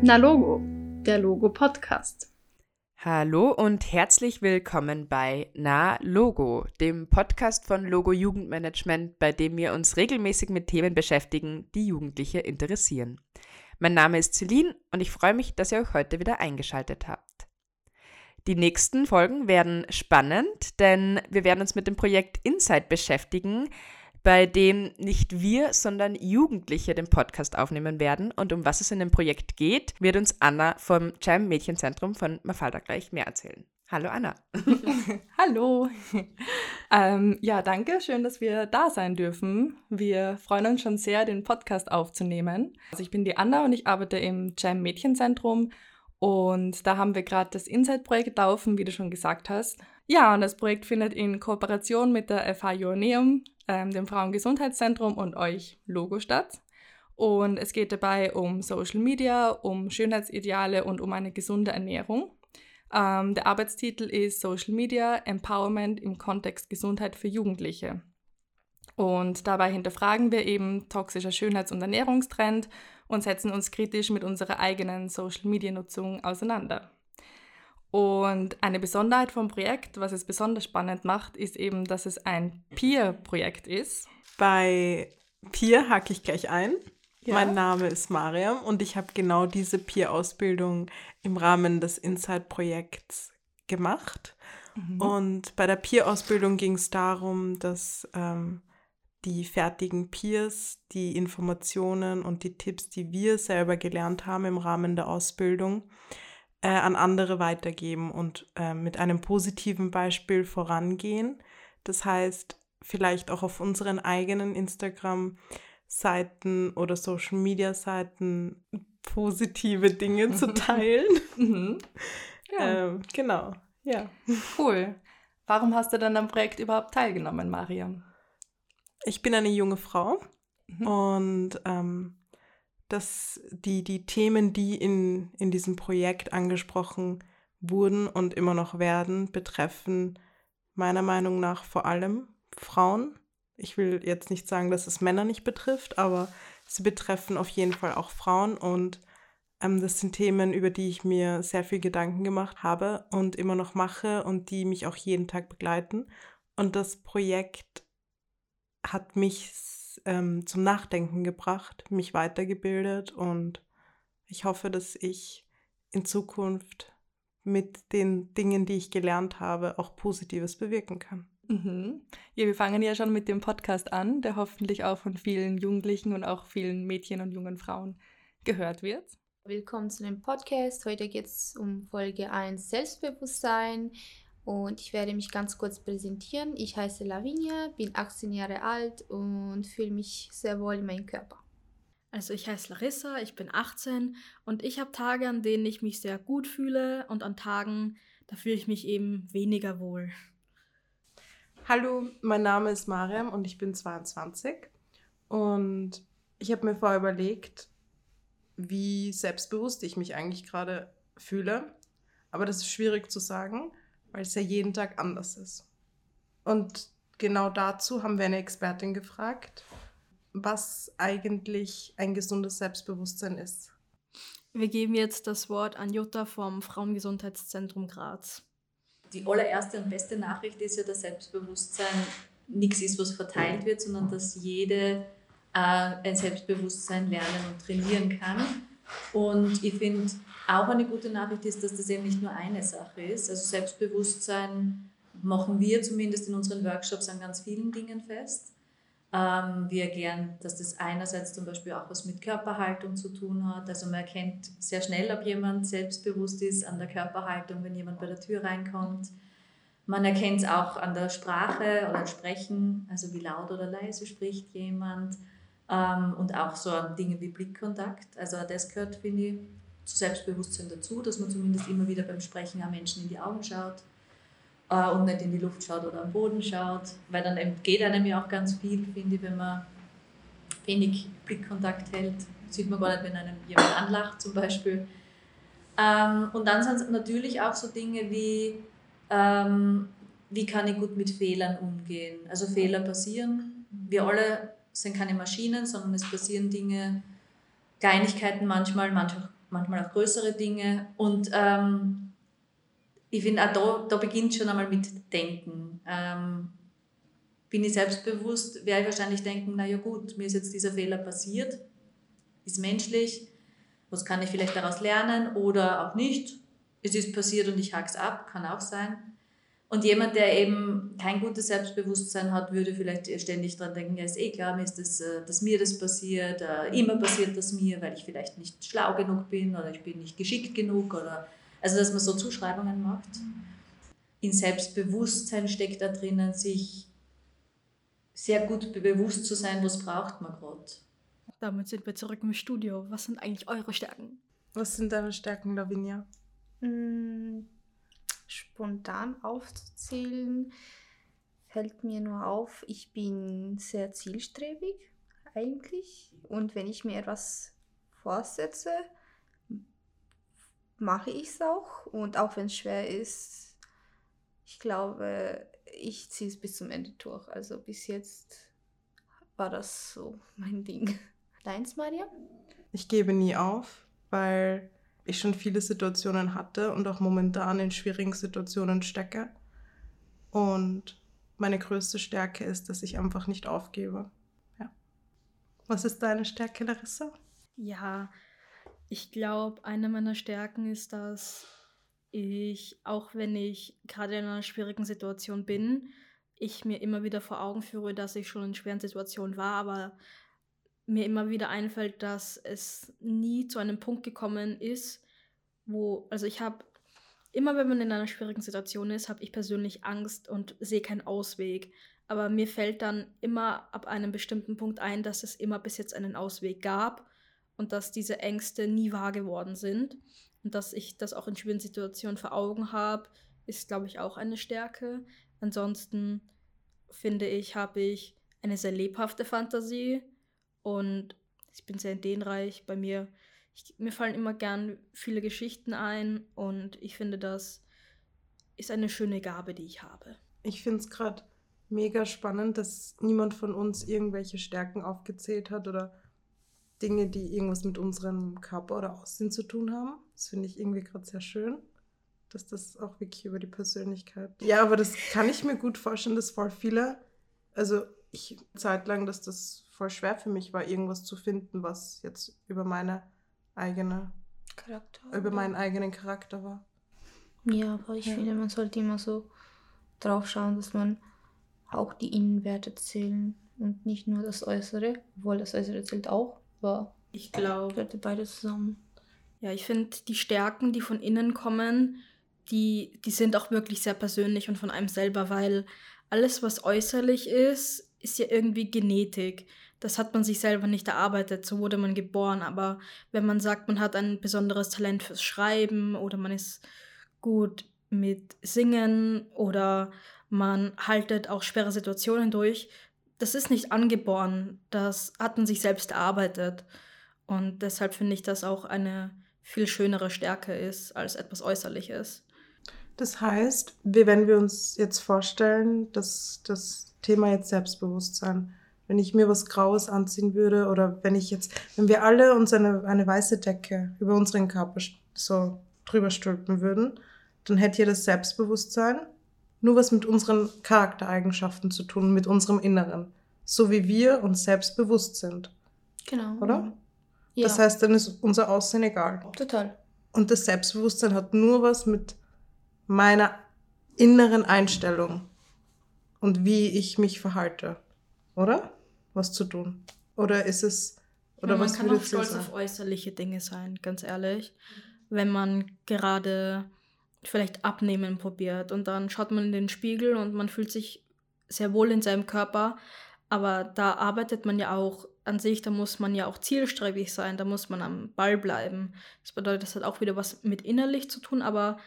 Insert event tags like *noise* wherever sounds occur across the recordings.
Na Logo, der Logo Podcast. Hallo und herzlich willkommen bei Na Logo, dem Podcast von Logo Jugendmanagement, bei dem wir uns regelmäßig mit Themen beschäftigen, die Jugendliche interessieren. Mein Name ist Celine und ich freue mich, dass ihr euch heute wieder eingeschaltet habt. Die nächsten Folgen werden spannend, denn wir werden uns mit dem Projekt Insight beschäftigen, bei dem nicht wir, sondern Jugendliche den Podcast aufnehmen werden. Und um was es in dem Projekt geht, wird uns Anna vom Jam Mädchenzentrum von Mafalda gleich mehr erzählen. Hallo Anna. *laughs* *laughs* Hallo. Ähm, ja, danke. Schön, dass wir da sein dürfen. Wir freuen uns schon sehr, den Podcast aufzunehmen. Also ich bin die Anna und ich arbeite im Jam Mädchenzentrum und da haben wir gerade das Insight-Projekt laufen, wie du schon gesagt hast. Ja, und das Projekt findet in Kooperation mit der FH Joanneum ähm, dem Frauengesundheitszentrum und euch Logo statt. Und es geht dabei um Social Media, um Schönheitsideale und um eine gesunde Ernährung. Ähm, der Arbeitstitel ist Social Media Empowerment im Kontext Gesundheit für Jugendliche. Und dabei hinterfragen wir eben toxischer Schönheits- und Ernährungstrend und setzen uns kritisch mit unserer eigenen Social-Media-Nutzung auseinander. Und eine Besonderheit vom Projekt, was es besonders spannend macht, ist eben, dass es ein Peer-Projekt ist. Bei Peer hake ich gleich ein. Ja. Mein Name ist Mariam und ich habe genau diese Peer-Ausbildung im Rahmen des Inside-Projekts gemacht. Mhm. Und bei der Peer-Ausbildung ging es darum, dass ähm, die fertigen Peers die Informationen und die Tipps, die wir selber gelernt haben im Rahmen der Ausbildung, äh, an andere weitergeben und äh, mit einem positiven Beispiel vorangehen. Das heißt, vielleicht auch auf unseren eigenen Instagram-Seiten oder Social-Media-Seiten positive Dinge zu *laughs* teilen. mhm. ja. ähm, genau, ja. Cool. Warum hast du dann am Projekt überhaupt teilgenommen, Mariam? Ich bin eine junge Frau mhm. und ähm, dass die, die Themen, die in, in diesem Projekt angesprochen wurden und immer noch werden, betreffen meiner Meinung nach vor allem Frauen. Ich will jetzt nicht sagen, dass es Männer nicht betrifft, aber sie betreffen auf jeden Fall auch Frauen und ähm, das sind Themen, über die ich mir sehr viel Gedanken gemacht habe und immer noch mache und die mich auch jeden Tag begleiten. Und das Projekt hat mich ähm, zum Nachdenken gebracht, mich weitergebildet und ich hoffe, dass ich in Zukunft mit den Dingen, die ich gelernt habe, auch Positives bewirken kann. Mhm. Ja, wir fangen ja schon mit dem Podcast an, der hoffentlich auch von vielen Jugendlichen und auch vielen Mädchen und jungen Frauen gehört wird. Willkommen zu dem Podcast. Heute geht es um Folge 1 Selbstbewusstsein und ich werde mich ganz kurz präsentieren. Ich heiße Lavinia, bin 18 Jahre alt und fühle mich sehr wohl in meinem Körper. Also ich heiße Larissa, ich bin 18 und ich habe Tage, an denen ich mich sehr gut fühle und an Tagen, da fühle ich mich eben weniger wohl. Hallo, mein Name ist Mariam und ich bin 22 und ich habe mir vorher überlegt, wie selbstbewusst ich mich eigentlich gerade fühle. Aber das ist schwierig zu sagen weil es ja jeden Tag anders ist. Und genau dazu haben wir eine Expertin gefragt, was eigentlich ein gesundes Selbstbewusstsein ist. Wir geben jetzt das Wort an Jutta vom Frauengesundheitszentrum Graz. Die allererste und beste Nachricht ist ja, dass Selbstbewusstsein nichts ist, was verteilt wird, sondern dass jede äh, ein Selbstbewusstsein lernen und trainieren kann. Und ich finde, auch eine gute Nachricht ist, dass das eben nicht nur eine Sache ist. Also Selbstbewusstsein machen wir zumindest in unseren Workshops an ganz vielen Dingen fest. Ähm, wir erklären, dass das einerseits zum Beispiel auch was mit Körperhaltung zu tun hat. Also man erkennt sehr schnell, ob jemand selbstbewusst ist an der Körperhaltung, wenn jemand bei der Tür reinkommt. Man erkennt es auch an der Sprache oder Sprechen, also wie laut oder leise spricht jemand. Ähm, und auch so an Dinge wie Blickkontakt. Also das gehört, finde ich, zu Selbstbewusstsein dazu, dass man zumindest immer wieder beim Sprechen auch Menschen in die Augen schaut äh, und nicht in die Luft schaut oder am Boden schaut, weil dann geht einem ja auch ganz viel, finde ich, wenn man wenig Blickkontakt hält. Sieht man gar nicht, wenn einem jemand anlacht zum Beispiel. Ähm, und dann sind es natürlich auch so Dinge wie, ähm, wie kann ich gut mit Fehlern umgehen. Also Fehler passieren. Wir alle sind keine Maschinen, sondern es passieren Dinge, Kleinigkeiten manchmal, manchmal manchmal auch größere Dinge. Und ähm, ich finde, da, da beginnt schon einmal mit Denken. Ähm, bin ich selbstbewusst, werde ich wahrscheinlich denken, naja gut, mir ist jetzt dieser Fehler passiert, ist menschlich, was kann ich vielleicht daraus lernen oder auch nicht. Es ist passiert und ich hake es ab, kann auch sein. Und jemand, der eben kein gutes Selbstbewusstsein hat, würde vielleicht ständig daran denken, ja, ist eh klar, mir ist das, äh, dass mir das passiert, äh, immer passiert das mir, weil ich vielleicht nicht schlau genug bin oder ich bin nicht geschickt genug oder also dass man so Zuschreibungen macht. In Selbstbewusstsein steckt da drinnen, sich sehr gut bewusst zu sein, was braucht man gerade. Damit sind wir zurück im Studio. Was sind eigentlich eure Stärken? Was sind deine Stärken, Lavinia? Mm, spontan aufzuzählen, fällt mir nur auf, ich bin sehr zielstrebig eigentlich. Und wenn ich mir etwas vorsetze, mache ich es auch. Und auch wenn es schwer ist, ich glaube, ich ziehe es bis zum Ende durch. Also bis jetzt war das so mein Ding. Deins, Maria? Ich gebe nie auf, weil ich schon viele Situationen hatte und auch momentan in schwierigen Situationen stecke. Und meine größte Stärke ist, dass ich einfach nicht aufgebe. Ja. Was ist deine Stärke, Larissa? Ja, ich glaube, eine meiner Stärken ist, dass ich, auch wenn ich gerade in einer schwierigen Situation bin, ich mir immer wieder vor Augen führe, dass ich schon in schweren Situationen war, aber mir immer wieder einfällt, dass es nie zu einem Punkt gekommen ist, wo, also ich habe, immer wenn man in einer schwierigen Situation ist, habe ich persönlich Angst und sehe keinen Ausweg. Aber mir fällt dann immer ab einem bestimmten Punkt ein, dass es immer bis jetzt einen Ausweg gab und dass diese Ängste nie wahr geworden sind. Und dass ich das auch in schwierigen Situationen vor Augen habe, ist, glaube ich, auch eine Stärke. Ansonsten finde ich, habe ich eine sehr lebhafte Fantasie und ich bin sehr ideenreich. Bei mir, ich, mir fallen immer gern viele Geschichten ein und ich finde, das ist eine schöne Gabe, die ich habe. Ich finde es gerade mega spannend, dass niemand von uns irgendwelche Stärken aufgezählt hat oder Dinge, die irgendwas mit unserem Körper oder Aussehen zu tun haben. Das finde ich irgendwie gerade sehr schön, dass das auch wirklich über die Persönlichkeit. Ja, aber das kann ich mir gut vorstellen, dass voll viele, also ich zeitlang, dass das voll schwer für mich war, irgendwas zu finden, was jetzt über meine eigene Charakter. über meinen eigenen Charakter war. Ja, aber ich Ja. finde, man sollte immer so drauf schauen, dass man auch die Innenwerte zählen und nicht nur das Äußere, obwohl das Äußere zählt auch, aber Ich glaube, gehört beides zusammen. Ja, ich finde, die Stärken, die von innen kommen, die, die sind auch wirklich sehr persönlich und von einem selber, weil alles, was äußerlich ist, ist ja irgendwie Genetik. Das hat man sich selber nicht erarbeitet, so wurde man geboren. Aber wenn man sagt, man hat ein besonderes Talent fürs Schreiben oder man ist gut mit Singen oder man haltet auch schwere Situationen durch, das ist nicht angeboren. Das hat man sich selbst erarbeitet. Und deshalb finde ich, dass auch eine viel schönere Stärke ist als etwas Äußerliches. Das heißt, wenn wir uns jetzt vorstellen, dass das Thema jetzt Selbstbewusstsein, wenn ich mir was Graues anziehen würde oder wenn ich jetzt, wenn wir alle uns eine, eine weiße Decke über unseren Körper so drüber stülpen würden, dann hätte ja das Selbstbewusstsein nur was mit unseren Charaktereigenschaften zu tun, mit unserem Inneren. So wie wir uns selbstbewusst sind, Genau. oder? Ja, Das heißt, dann ist unser Aussehen egal. total. Und das Selbstbewusstsein hat nur was mit meiner inneren Einstellung und wie ich mich verhalte, oder? Was zu tun. Oder ist es, oder Ja, man was kann auch stolz auf äußerliche Dinge sein, ganz ehrlich. Wenn man gerade vielleicht abnehmen probiert und dann schaut man in den Spiegel und man fühlt sich sehr wohl in seinem Körper, aber da arbeitet man ja auch an sich, da muss man ja auch zielstrebig sein, da muss man am Ball bleiben. Das bedeutet, das hat auch wieder was mit innerlich zu tun, aber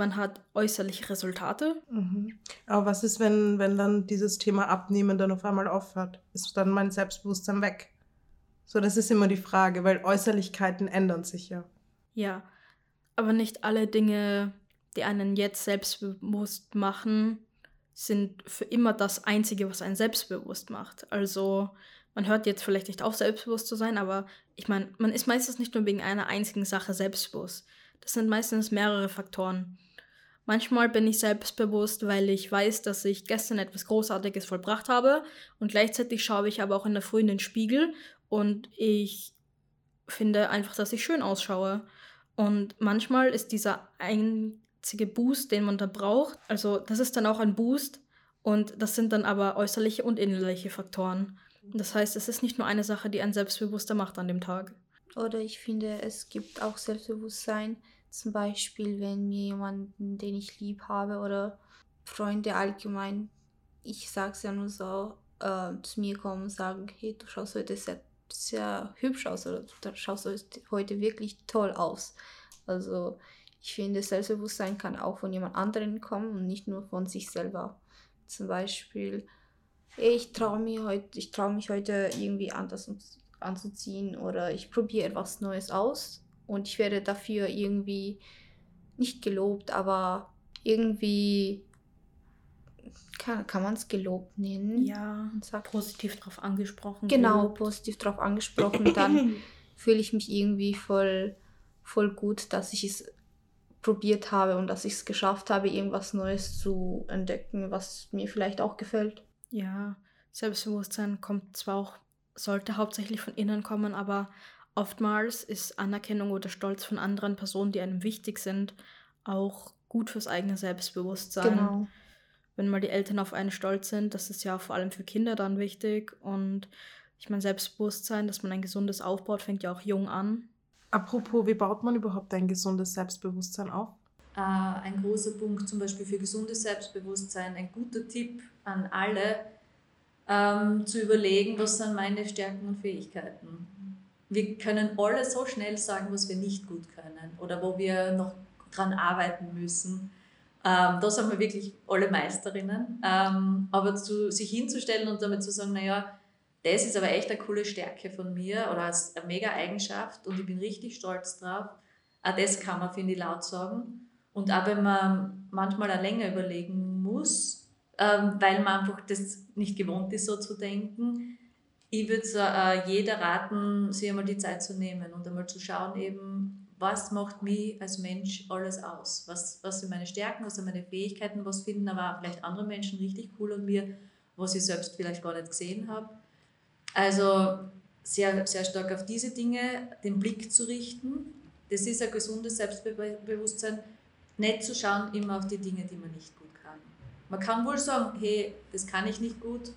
man hat äußerliche Resultate. Mhm. Aber was ist, wenn, wenn dann dieses Thema Abnehmen dann auf einmal aufhört? Ist dann mein Selbstbewusstsein weg? So, das ist immer die Frage, weil Äußerlichkeiten ändern sich ja. Ja, aber nicht alle Dinge, die einen jetzt selbstbewusst machen, sind für immer das Einzige, was einen selbstbewusst macht. Also man hört jetzt vielleicht nicht auf, selbstbewusst zu sein, aber ich meine, man ist meistens nicht nur wegen einer einzigen Sache selbstbewusst. Das sind meistens mehrere Faktoren. Manchmal bin ich selbstbewusst, weil ich weiß, dass ich gestern etwas Großartiges vollbracht habe und gleichzeitig schaue ich aber auch in der Früh in den Spiegel und ich finde einfach, dass ich schön ausschaue. Und manchmal ist dieser einzige Boost, den man da braucht, also das ist dann auch ein Boost und das sind dann aber äußerliche und innerliche Faktoren. Das heißt, es ist nicht nur eine Sache, die einen selbstbewusster macht an dem Tag. Oder ich finde, es gibt auch Selbstbewusstsein, zum Beispiel, wenn mir jemanden, den ich lieb habe oder Freunde allgemein, ich sag's ja nur so, äh, zu mir kommen und sagen, hey, du schaust heute sehr, sehr hübsch aus oder du schaust heute wirklich toll aus. Also ich finde, Selbstbewusstsein kann auch von jemand anderem kommen und nicht nur von sich selber. Zum Beispiel, ich traue mich heute, ich traue mich heute irgendwie anders anzuziehen oder ich probiere etwas Neues aus und ich werde dafür irgendwie nicht gelobt, aber irgendwie kann, kann man es gelobt nennen. Ja, sagt, positiv darauf angesprochen. Genau, gelobt. positiv darauf angesprochen. Dann *laughs* fühle ich mich irgendwie voll, voll gut, dass ich es probiert habe und dass ich es geschafft habe, irgendwas Neues zu entdecken, was mir vielleicht auch gefällt. Ja, Selbstbewusstsein kommt zwar auch, sollte hauptsächlich von innen kommen, aber oftmals ist Anerkennung oder Stolz von anderen Personen, die einem wichtig sind, auch gut fürs eigene Selbstbewusstsein. Genau. Wenn mal die Eltern auf einen stolz sind, das ist ja vor allem für Kinder dann wichtig. Und ich meine, Selbstbewusstsein, dass man ein gesundes aufbaut, fängt ja auch jung an. Apropos, wie baut man überhaupt ein gesundes Selbstbewusstsein auf? Äh, ein großer Punkt zum Beispiel für gesundes Selbstbewusstsein, ein guter Tipp an alle, ähm, zu überlegen, was sind meine Stärken und Fähigkeiten. Wir können alle so schnell sagen, was wir nicht gut können oder wo wir noch dran arbeiten müssen. Ähm, da sind wir wirklich alle Meisterinnen. Ähm, aber zu, sich hinzustellen und damit zu sagen, naja, das ist aber echt eine coole Stärke von mir oder eine mega Eigenschaft und ich bin richtig stolz drauf. Auch das kann man, finde ich, laut sagen. Und auch wenn man manchmal auch länger überlegen muss, ähm, weil man einfach das nicht gewohnt ist, so zu denken. Ich würde äh, jeder raten, sich einmal die Zeit zu nehmen und einmal zu schauen, eben, was macht mich als Mensch alles aus? Was, was sind meine Stärken, was sind meine Fähigkeiten, was finden aber vielleicht andere Menschen richtig cool an mir, was ich selbst vielleicht gar nicht gesehen habe. Also sehr, sehr stark auf diese Dinge den Blick zu richten. Das ist ein gesundes Selbstbewusstsein nicht zu schauen immer auf die Dinge, die man nicht gut kann. Man kann wohl sagen, hey, das kann ich nicht gut.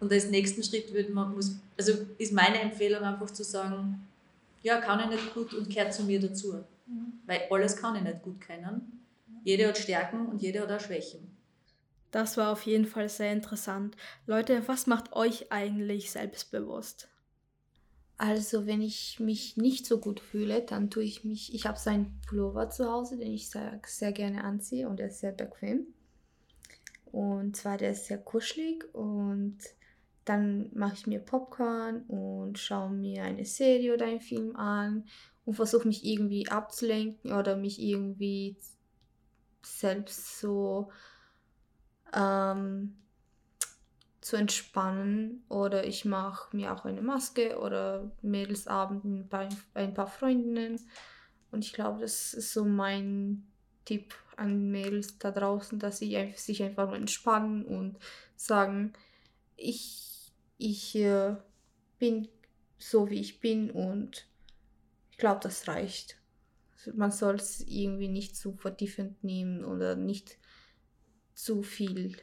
Und als nächsten Schritt würde man, muss, also ist meine Empfehlung einfach zu sagen, ja, kann ich nicht gut und kehrt zu mir dazu. Mhm. Weil alles kann ich nicht gut kennen. Jeder hat Stärken und jeder hat auch Schwächen. Das war auf jeden Fall sehr interessant. Leute, was macht euch eigentlich selbstbewusst? Also, wenn ich mich nicht so gut fühle, dann tue ich mich. Ich habe so einen Pullover zu Hause, den ich sehr, sehr gerne anziehe und der ist sehr bequem. Und zwar der ist sehr kuschelig und dann mache ich mir Popcorn und schaue mir eine Serie oder einen Film an und versuche mich irgendwie abzulenken oder mich irgendwie selbst so ähm, zu entspannen. Oder ich mache mir auch eine Maske oder Mädelsabend bei ein paar Freundinnen. Und ich glaube, das ist so mein Tipp an Mädels da draußen, dass sie sich einfach mal entspannen und sagen, ich, ich äh, bin so wie ich bin und ich glaube, das reicht. Man soll es irgendwie nicht zu vertiefend nehmen oder nicht zu viel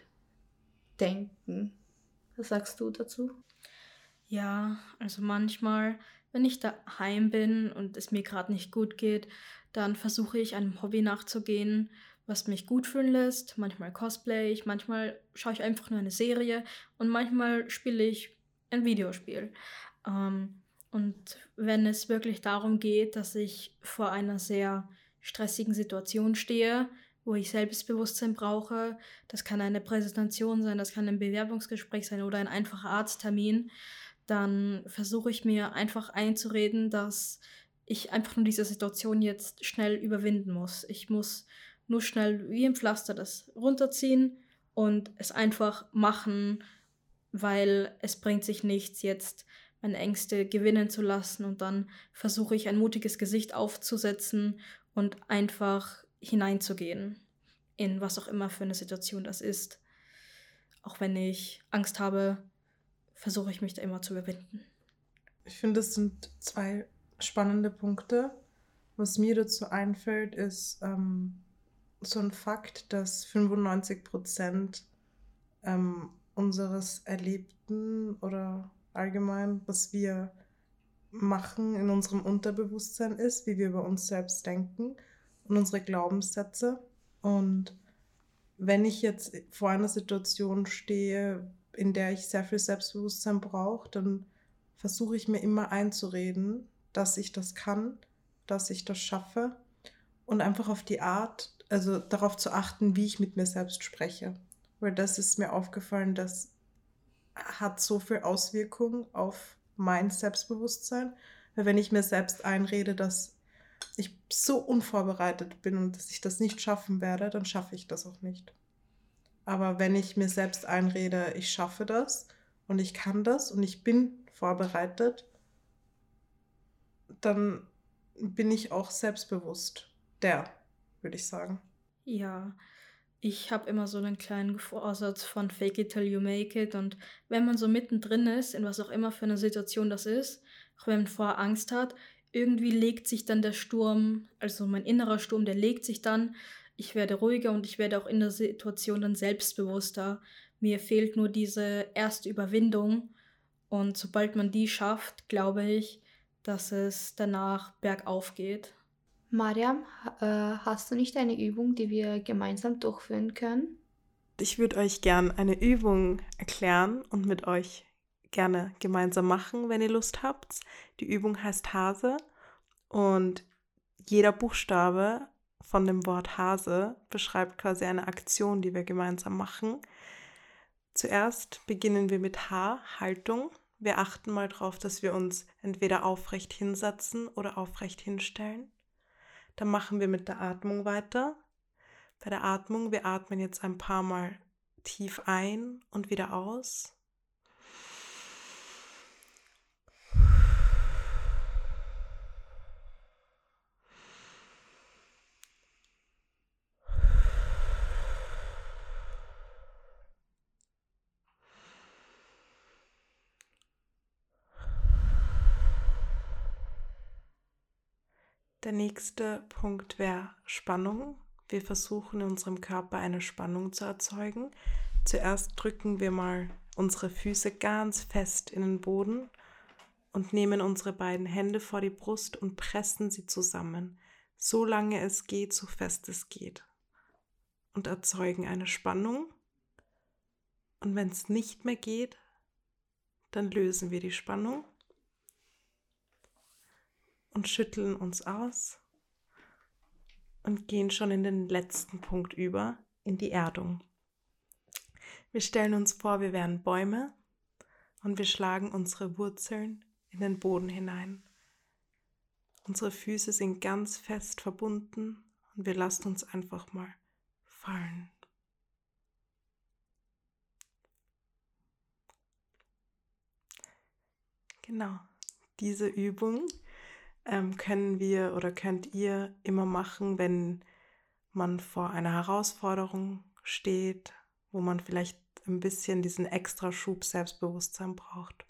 denken. Was sagst du dazu? Ja, also manchmal, wenn ich daheim bin und es mir gerade nicht gut geht, dann versuche ich einem Hobby nachzugehen, was mich gut fühlen lässt. Manchmal cosplay ich, manchmal schaue ich einfach nur eine Serie und manchmal spiele ich ein Videospiel. Ähm, und wenn es wirklich darum geht, dass ich vor einer sehr stressigen Situation stehe, wo ich Selbstbewusstsein brauche. Das kann eine Präsentation sein, das kann ein Bewerbungsgespräch sein oder ein einfacher Arzttermin. Dann versuche ich mir einfach einzureden, dass ich einfach nur diese Situation jetzt schnell überwinden muss. Ich muss nur schnell wie im Pflaster das runterziehen und es einfach machen, weil es bringt sich nichts, jetzt meine Ängste gewinnen zu lassen und dann versuche ich ein mutiges Gesicht aufzusetzen und einfach hineinzugehen in was auch immer für eine Situation das ist. Auch wenn ich Angst habe, versuche ich mich da immer zu überwinden. Ich finde, es sind zwei spannende Punkte. Was mir dazu einfällt, ist ähm, so ein Fakt, dass 95 Prozent ähm, unseres Erlebten oder allgemein, was wir machen in unserem Unterbewusstsein ist, wie wir über uns selbst denken und unsere Glaubenssätze. Und wenn ich jetzt vor einer Situation stehe, in der ich sehr viel Selbstbewusstsein brauche, dann versuche ich mir immer einzureden, dass ich das kann, dass ich das schaffe und einfach auf die Art, also darauf zu achten, wie ich mit mir selbst spreche. Weil das ist mir aufgefallen, das hat so viel Auswirkung auf mein Selbstbewusstsein. Weil wenn ich mir selbst einrede, dass ich so unvorbereitet bin und dass ich das nicht schaffen werde, dann schaffe ich das auch nicht. Aber wenn ich mir selbst einrede, ich schaffe das und ich kann das und ich bin vorbereitet, dann bin ich auch selbstbewusst. Der, würde ich sagen. Ja, ich habe immer so einen kleinen Vorsatz von Fake it till you make it. Und wenn man so mittendrin ist, in was auch immer für eine Situation das ist, auch wenn man vorher Angst hat, irgendwie legt sich dann der Sturm, also mein innerer Sturm, der legt sich dann. Ich werde ruhiger und ich werde auch in der Situation dann selbstbewusster. Mir fehlt nur diese erste Überwindung. Und sobald man die schafft, glaube ich, dass es danach bergauf geht. Mariam, äh, hast du nicht eine Übung, die wir gemeinsam durchführen können? Ich würde euch gern eine Übung erklären und mit euch gerne gemeinsam machen, wenn ihr Lust habt. Die Übung heißt Hase und jeder Buchstabe von dem Wort Hase beschreibt quasi eine Aktion, die wir gemeinsam machen. Zuerst beginnen wir mit H, Haltung. Wir achten mal darauf, dass wir uns entweder aufrecht hinsetzen oder aufrecht hinstellen. Dann machen wir mit der Atmung weiter. Bei der Atmung, wir atmen jetzt ein paar Mal tief ein und wieder aus. Der nächste Punkt wäre Spannung. Wir versuchen in unserem Körper eine Spannung zu erzeugen. Zuerst drücken wir mal unsere Füße ganz fest in den Boden und nehmen unsere beiden Hände vor die Brust und pressen sie zusammen, so lange es geht, so fest es geht. Und erzeugen eine Spannung. Und wenn es nicht mehr geht, dann lösen wir die Spannung und schütteln uns aus und gehen schon in den letzten Punkt über, in die Erdung. Wir stellen uns vor, wir wären Bäume und wir schlagen unsere Wurzeln in den Boden hinein. Unsere Füße sind ganz fest verbunden und wir lassen uns einfach mal fallen. Genau, diese Übung ähm, können wir oder könnt ihr immer machen, wenn man vor einer Herausforderung steht, wo man vielleicht ein bisschen diesen extra Schub Selbstbewusstsein braucht.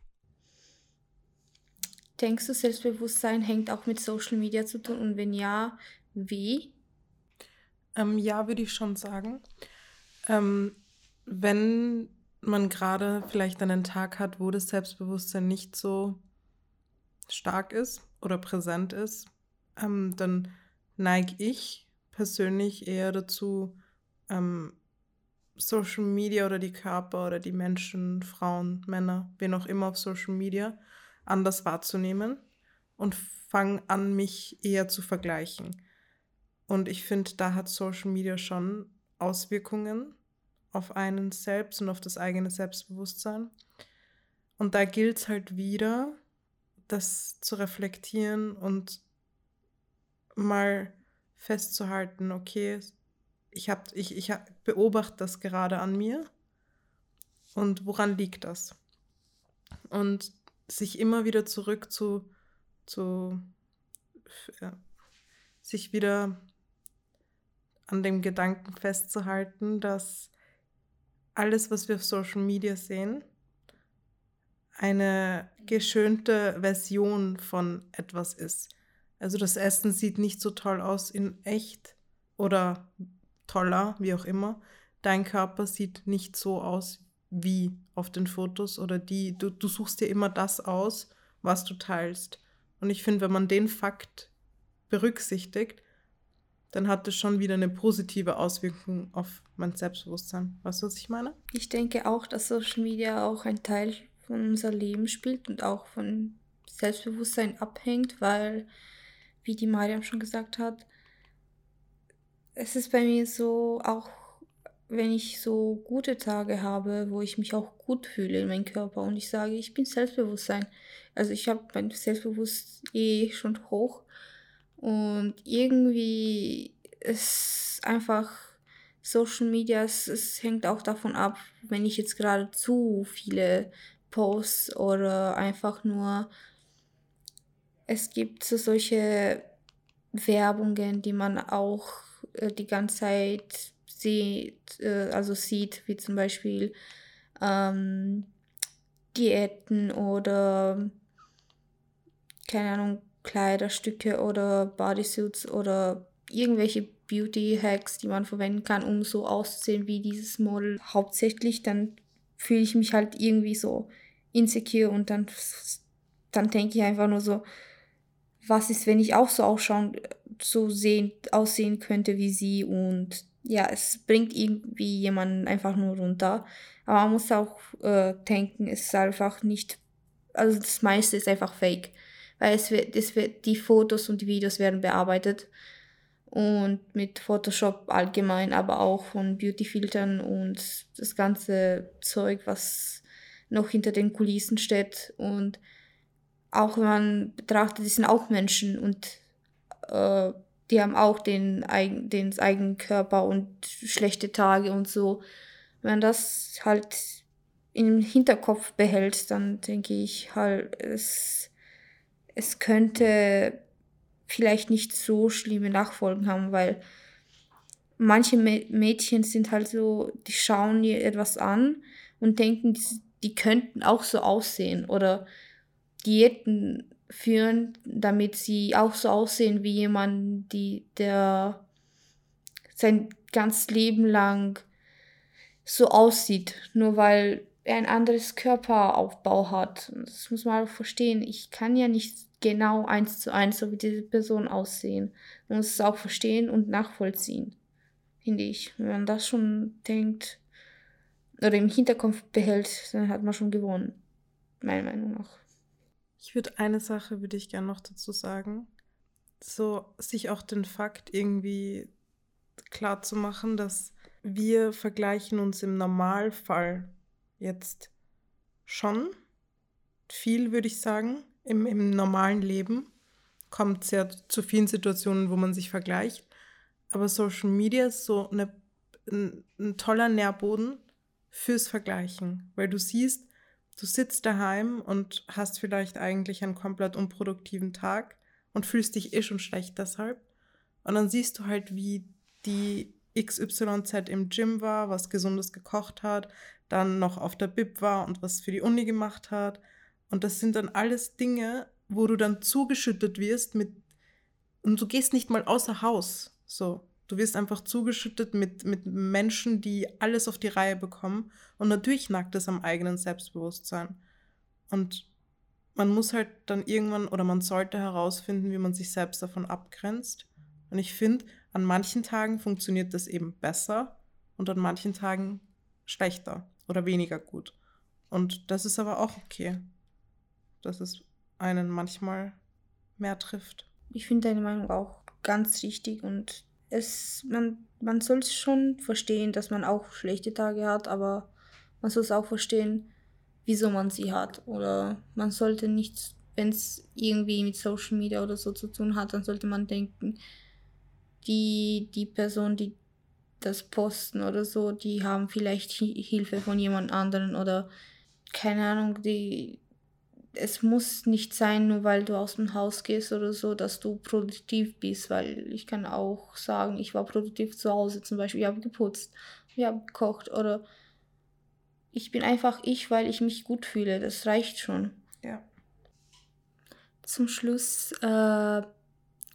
Denkst du, Selbstbewusstsein hängt auch mit Social Media zu tun? Und wenn ja, wie? Ähm, ja, würde ich schon sagen. Ähm, wenn man gerade vielleicht einen Tag hat, wo das Selbstbewusstsein nicht so stark ist oder präsent ist, ähm, dann neige ich persönlich eher dazu, ähm, Social Media oder die Körper oder die Menschen, Frauen, Männer, wen auch immer auf Social Media anders wahrzunehmen und fange an, mich eher zu vergleichen. Und ich finde, da hat Social Media schon Auswirkungen auf einen selbst und auf das eigene Selbstbewusstsein. Und da gilt es halt wieder, das zu reflektieren und mal festzuhalten, okay, ich, hab, ich, ich beobachte das gerade an mir und woran liegt das? Und sich immer wieder zurück zu, zu ja, sich wieder an dem Gedanken festzuhalten, dass alles, was wir auf Social Media sehen, eine geschönte Version von etwas ist. Also das Essen sieht nicht so toll aus in echt oder toller, wie auch immer. Dein Körper sieht nicht so aus wie auf den Fotos oder die, du, du suchst dir immer das aus, was du teilst. Und ich finde, wenn man den Fakt berücksichtigt, dann hat es schon wieder eine positive Auswirkung auf mein Selbstbewusstsein. Weißt du, was ich meine? Ich denke auch, dass Social Media auch ein Teil von unser Leben spielt und auch von Selbstbewusstsein abhängt, weil, wie die Mariam schon gesagt hat, es ist bei mir so, auch wenn ich so gute Tage habe, wo ich mich auch gut fühle in meinem Körper und ich sage, ich bin Selbstbewusstsein. Also ich habe mein Selbstbewusstsein eh schon hoch und irgendwie ist einfach Social Media, es, es hängt auch davon ab, wenn ich jetzt gerade zu viele Posts oder einfach nur es gibt so solche Werbungen, die man auch äh, die ganze Zeit sieht, äh, also sieht, wie zum Beispiel ähm, Diäten oder keine Ahnung, Kleiderstücke oder Bodysuits oder irgendwelche Beauty-Hacks, die man verwenden kann, um so auszusehen wie dieses Model. Hauptsächlich dann fühle ich mich halt irgendwie so insecure und dann, dann denke ich einfach nur so, was ist, wenn ich auch so ausschauen, so sehen, aussehen könnte wie sie und ja, es bringt irgendwie jemanden einfach nur runter. Aber man muss auch äh, denken, es ist einfach nicht, also das meiste ist einfach fake. Weil es wird, es wird, die Fotos und die Videos werden bearbeitet und mit Photoshop allgemein, aber auch von Beautyfiltern und das ganze Zeug, was noch hinter den Kulissen steht. Und auch wenn man betrachtet, die sind auch Menschen und äh, die haben auch den, den eigenen Körper und schlechte Tage und so. Wenn das halt im Hinterkopf behält, dann denke ich halt, es, es könnte vielleicht nicht so schlimme Nachfolgen haben, weil manche Mädchen sind halt so, die schauen ihr etwas an und denken, die, könnten auch so aussehen oder Diäten führen, damit sie auch so aussehen wie jemand, die, der sein ganzes Leben lang so aussieht, nur weil er ein anderes Körperaufbau hat. Das muss man auch verstehen. Ich kann ja nicht genau eins zu eins so wie diese Person aussehen. Man muss es auch verstehen und nachvollziehen, finde ich. Wenn man das schon denkt oder im Hinterkopf behält, dann hat man schon gewonnen. Meiner Meinung nach. Ich würde eine Sache würde ich gerne noch dazu sagen. So sich auch den Fakt irgendwie klar zu machen, dass wir vergleichen uns im Normalfall jetzt schon viel, würde ich sagen, im, im normalen Leben. Kommt sehr zu vielen Situationen, wo man sich vergleicht. Aber Social Media ist so eine, ein, ein toller Nährboden fürs Vergleichen, weil du siehst, Du sitzt daheim und hast vielleicht eigentlich einen komplett unproduktiven Tag und fühlst dich eh schon schlecht deshalb. Und dann siehst du halt, wie die XYZ im Gym war, was Gesundes gekocht hat, dann noch auf der Bib war und was für die Uni gemacht hat. Und das sind dann alles Dinge, wo du dann zugeschüttet wirst mit, und du gehst nicht mal außer Haus. So, Du wirst einfach zugeschüttet mit, mit Menschen, die alles auf die Reihe bekommen. Und natürlich nackt es am eigenen Selbstbewusstsein. Und man muss halt dann irgendwann oder man sollte herausfinden, wie man sich selbst davon abgrenzt. Und ich finde, an manchen Tagen funktioniert das eben besser und an manchen Tagen schlechter oder weniger gut. Und das ist aber auch okay, dass es einen manchmal mehr trifft. Ich finde deine Meinung auch ganz richtig und es, man, man soll es schon verstehen, dass man auch schlechte Tage hat, aber man soll es auch verstehen, wieso man sie hat. Oder man sollte nicht, wenn es irgendwie mit Social Media oder so zu tun hat, dann sollte man denken, die, die Person, die das posten oder so, die haben vielleicht Hilfe von jemand anderen oder keine Ahnung, die es muss nicht sein, nur weil du aus dem Haus gehst oder so, dass du produktiv bist, weil ich kann auch sagen, ich war produktiv zu Hause zum Beispiel, ich habe geputzt, ich habe gekocht oder ich bin einfach ich, weil ich mich gut fühle, das reicht schon. Ja. Zum Schluss äh,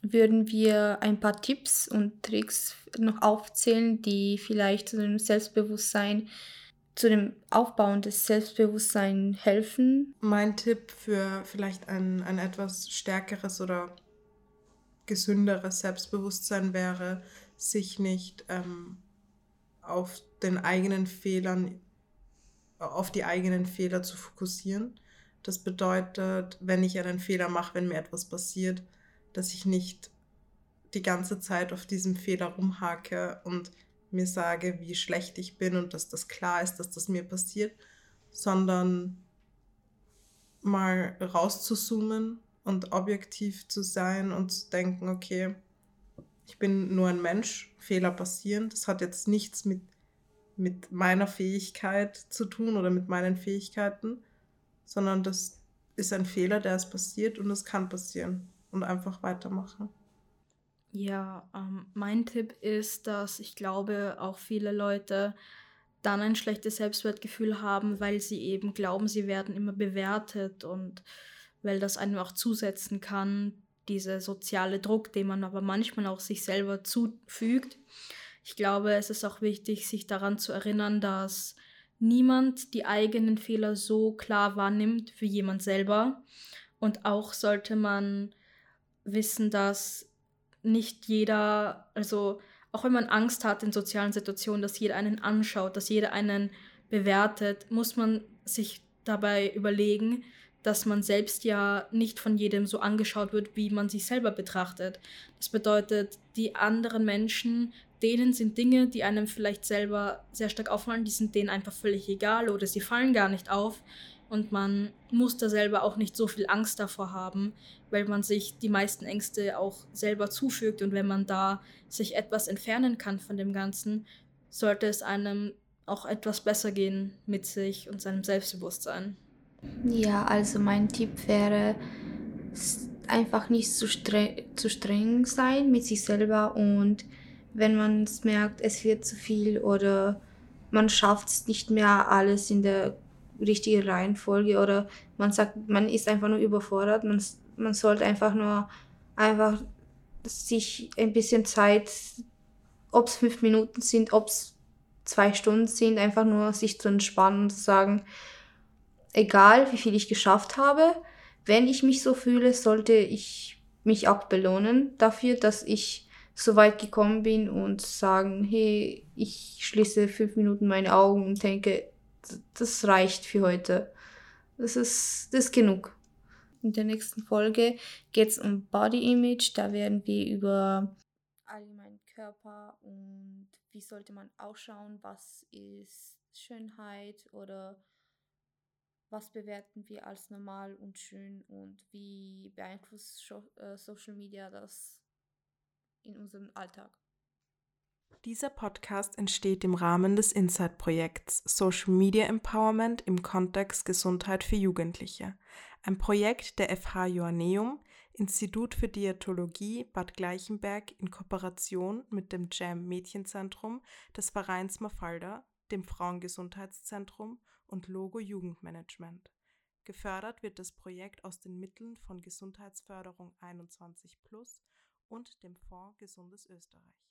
würden wir ein paar Tipps und Tricks noch aufzählen, die vielleicht zu dem Selbstbewusstsein, zu dem Aufbauen des Selbstbewusstseins helfen. Mein Tipp für vielleicht ein, ein etwas stärkeres oder gesünderes Selbstbewusstsein wäre, sich nicht ähm, auf den eigenen Fehlern, auf die eigenen Fehler zu fokussieren. Das bedeutet, wenn ich einen Fehler mache, wenn mir etwas passiert, dass ich nicht die ganze Zeit auf diesem Fehler rumhake und mir sage, wie schlecht ich bin und dass das klar ist, dass das mir passiert, sondern mal rauszuzoomen und objektiv zu sein und zu denken, okay, ich bin nur ein Mensch, Fehler passieren, das hat jetzt nichts mit, mit meiner Fähigkeit zu tun oder mit meinen Fähigkeiten, sondern das ist ein Fehler, der ist passiert und es kann passieren und einfach weitermachen. Ja, ähm, mein Tipp ist, dass ich glaube, auch viele Leute dann ein schlechtes Selbstwertgefühl haben, weil sie eben glauben, sie werden immer bewertet und weil das einem auch zusetzen kann, dieser soziale Druck, den man aber manchmal auch sich selber zufügt. Ich glaube, es ist auch wichtig, sich daran zu erinnern, dass niemand die eigenen Fehler so klar wahrnimmt wie jemand selber. Und auch sollte man wissen, dass nicht jeder, also auch wenn man Angst hat in sozialen Situationen, dass jeder einen anschaut, dass jeder einen bewertet, muss man sich dabei überlegen, dass man selbst ja nicht von jedem so angeschaut wird, wie man sich selber betrachtet. Das bedeutet, die anderen Menschen, denen sind Dinge, die einem vielleicht selber sehr stark auffallen, die sind denen einfach völlig egal oder sie fallen gar nicht auf und man muss da selber auch nicht so viel Angst davor haben, weil man sich die meisten Ängste auch selber zufügt und wenn man da sich etwas entfernen kann von dem Ganzen, sollte es einem auch etwas besser gehen mit sich und seinem Selbstbewusstsein. Ja, also mein Tipp wäre einfach nicht zu, streng, zu streng sein mit sich selber und wenn man es merkt, es wird zu viel oder man schafft es nicht mehr alles in der richtige Reihenfolge oder man sagt, man ist einfach nur überfordert. Man, man sollte einfach nur einfach sich ein bisschen Zeit, ob es fünf Minuten sind, ob es zwei Stunden sind, einfach nur sich zu entspannen und zu sagen, egal wie viel ich geschafft habe, wenn ich mich so fühle, sollte ich mich auch belohnen dafür, dass ich so weit gekommen bin und sagen, hey, ich schließe fünf Minuten meine Augen und denke, das reicht für heute. Das ist, das ist genug. In der nächsten Folge geht es um Body Image. Da werden wir über allgemeinen Körper und wie sollte man ausschauen, was ist Schönheit oder was bewerten wir als normal und schön und wie beeinflusst äh, Social Media das in unserem Alltag. Dieser Podcast entsteht im Rahmen des Insight-Projekts Social Media Empowerment im Kontext Gesundheit für Jugendliche, ein Projekt der FH Joanneum, Institut für Diätologie Bad Gleichenberg in Kooperation mit dem JAM Mädchenzentrum des Vereins Mafalda, dem Frauengesundheitszentrum und Logo Jugendmanagement. Gefördert wird das Projekt aus den Mitteln von Gesundheitsförderung 21 Plus und dem Fonds Gesundes Österreich.